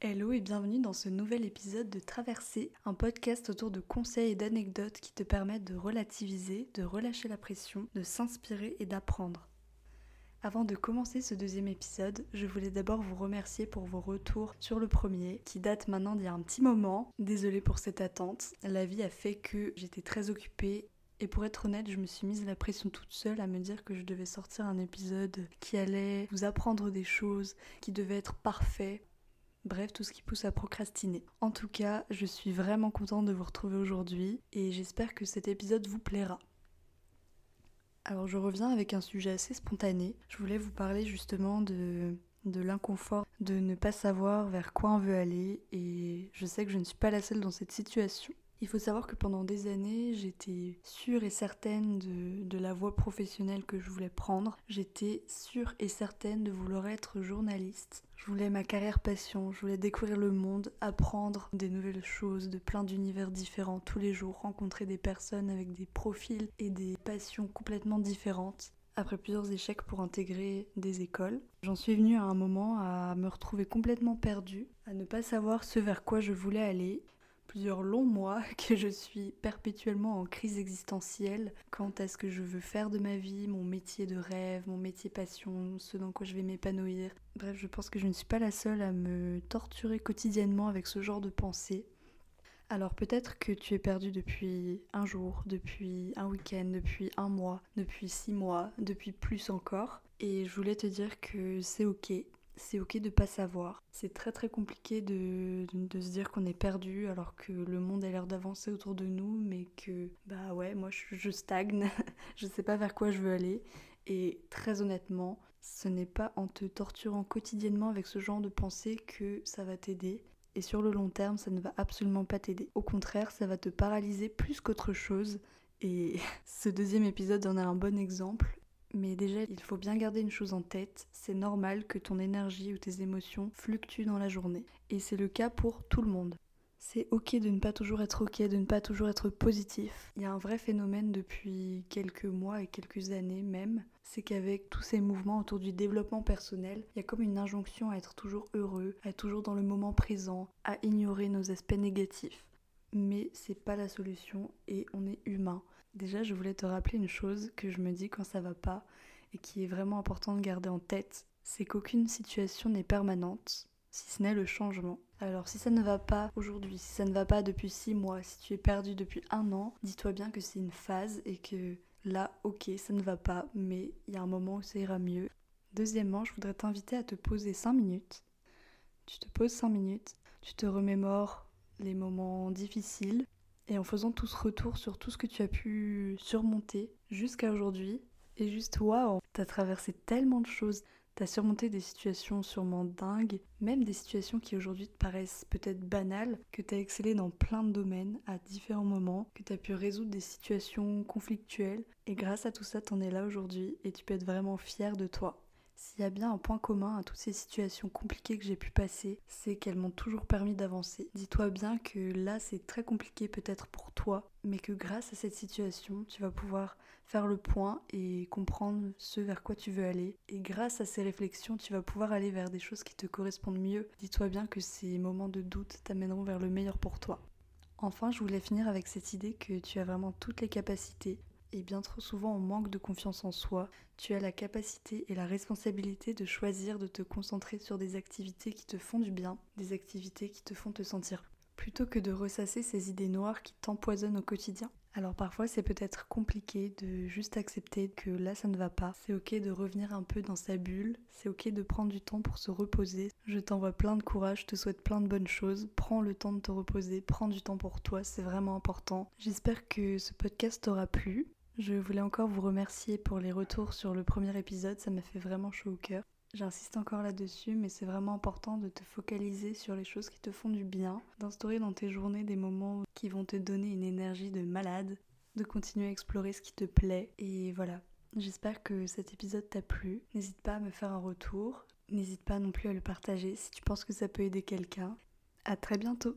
Hello et bienvenue dans ce nouvel épisode de Traversée, un podcast autour de conseils et d'anecdotes qui te permettent de relativiser, de relâcher la pression, de s'inspirer et d'apprendre. Avant de commencer ce deuxième épisode, je voulais d'abord vous remercier pour vos retours sur le premier, qui date maintenant d'il y a un petit moment. Désolée pour cette attente, la vie a fait que j'étais très occupée et pour être honnête, je me suis mise la pression toute seule à me dire que je devais sortir un épisode qui allait vous apprendre des choses, qui devait être parfait. Bref, tout ce qui pousse à procrastiner. En tout cas, je suis vraiment contente de vous retrouver aujourd'hui et j'espère que cet épisode vous plaira. Alors je reviens avec un sujet assez spontané. Je voulais vous parler justement de, l'inconfort de ne pas savoir vers quoi on veut aller et je sais que je ne suis pas la seule dans cette situation. Il faut savoir que pendant des années, j'étais sûre et certaine de, la voie professionnelle que je voulais prendre. J'étais sûre et certaine de vouloir être journaliste. Je voulais ma carrière passion, je voulais découvrir le monde, apprendre des nouvelles choses, de plein d'univers différents tous les jours, rencontrer des personnes avec des profils et des passions complètement différentes après plusieurs échecs pour intégrer des écoles. J'en suis venue à un moment à me retrouver complètement perdue, à ne pas savoir ce vers quoi je voulais aller plusieurs longs mois que je suis perpétuellement en crise existentielle quant à ce que je veux faire de ma vie, mon métier de rêve, mon métier passion, ce dans quoi je vais m'épanouir? Bref, je pense que je ne suis pas la seule à me torturer quotidiennement avec ce genre de pensée. Alors peut-être que tu es perdu depuis un jour, depuis un week-end, depuis un mois, depuis six mois, depuis plus encore. Et je voulais te dire que c'est ok, c'est ok de pas savoir. C'est très très compliqué de, de, se dire qu'on est perdu alors que le monde a l'air d'avancer autour de nous, mais que bah ouais, moi je, je stagne, je sais pas vers quoi je veux aller. Et très honnêtement, ce n'est pas en te torturant quotidiennement avec ce genre de pensée que ça va t'aider. Et sur le long terme, ça ne va absolument pas t'aider. Au contraire, ça va te paralyser plus qu'autre chose. Et ce deuxième épisode en a un bon exemple. Mais déjà, il faut bien garder une chose en tête, c'est normal que ton énergie ou tes émotions fluctuent dans la journée. Et c'est le cas pour tout le monde. C'est ok de ne pas toujours être ok, de ne pas toujours être positif. Il y a un vrai phénomène depuis quelques mois et quelques années même, c'est qu'avec tous ces mouvements autour du développement personnel, il y a comme une injonction à être toujours heureux, à être toujours dans le moment présent, à ignorer nos aspects négatifs. Mais c'est pas la solution et on est humain. Déjà, je voulais te rappeler une chose que je me dis quand ça va pas et qui est vraiment important de garder en tête, c'est qu'aucune situation n'est permanente, si ce n'est le changement. Alors si ça ne va pas aujourd'hui, si ça ne va pas depuis six mois, si tu es perdu depuis un an, dis-toi bien que c'est une phase et que là, ok, ça ne va pas, mais il y a un moment où ça ira mieux. Deuxièmement, je voudrais t'inviter à te poser cinq minutes. Tu te poses cinq minutes, tu te remémores les moments difficiles, et en faisant tout ce retour sur tout ce que tu as pu surmonter jusqu'à aujourd'hui, et juste waouh, t'as traversé tellement de choses, t'as surmonté des situations sûrement dingues, même des situations qui aujourd'hui te paraissent peut-être banales, que t'as excellé dans plein de domaines à différents moments, que t'as pu résoudre des situations conflictuelles, et grâce à tout ça, t'en es là aujourd'hui, et tu peux être vraiment fier de toi. S'il y a bien un point commun à toutes ces situations compliquées que j'ai pu passer, c'est qu'elles m'ont toujours permis d'avancer. Dis-toi bien que là c'est très compliqué peut-être pour toi, mais que grâce à cette situation, tu vas pouvoir faire le point et comprendre ce vers quoi tu veux aller. Et grâce à ces réflexions, tu vas pouvoir aller vers des choses qui te correspondent mieux. Dis-toi bien que ces moments de doute t'amèneront vers le meilleur pour toi. Enfin, je voulais finir avec cette idée que tu as vraiment toutes les capacités et bien trop souvent on manque de confiance en soi, tu as la capacité et la responsabilité de choisir de te concentrer sur des activités qui te font du bien, des activités qui te font te sentir plutôt que de ressasser ces idées noires qui t'empoisonnent au quotidien. Alors parfois c'est peut-être compliqué de juste accepter que là ça ne va pas. C'est ok de revenir un peu dans sa bulle, c'est ok de prendre du temps pour se reposer. Je t'envoie plein de courage, je te souhaite plein de bonnes choses. Prends le temps de te reposer, prends du temps pour toi, c'est vraiment important. J'espère que ce podcast t'aura plu. Je voulais encore vous remercier pour les retours sur le premier épisode, ça m'a fait vraiment chaud au cœur. J'insiste encore là-dessus, mais c'est vraiment important de te focaliser sur les choses qui te font du bien, d'instaurer dans tes journées des moments qui vont te donner une énergie de malade, de continuer à explorer ce qui te plaît. Et voilà, j'espère que cet épisode t'a plu. N'hésite pas à me faire un retour, n'hésite pas non plus à le partager si tu penses que ça peut aider quelqu'un. À très bientôt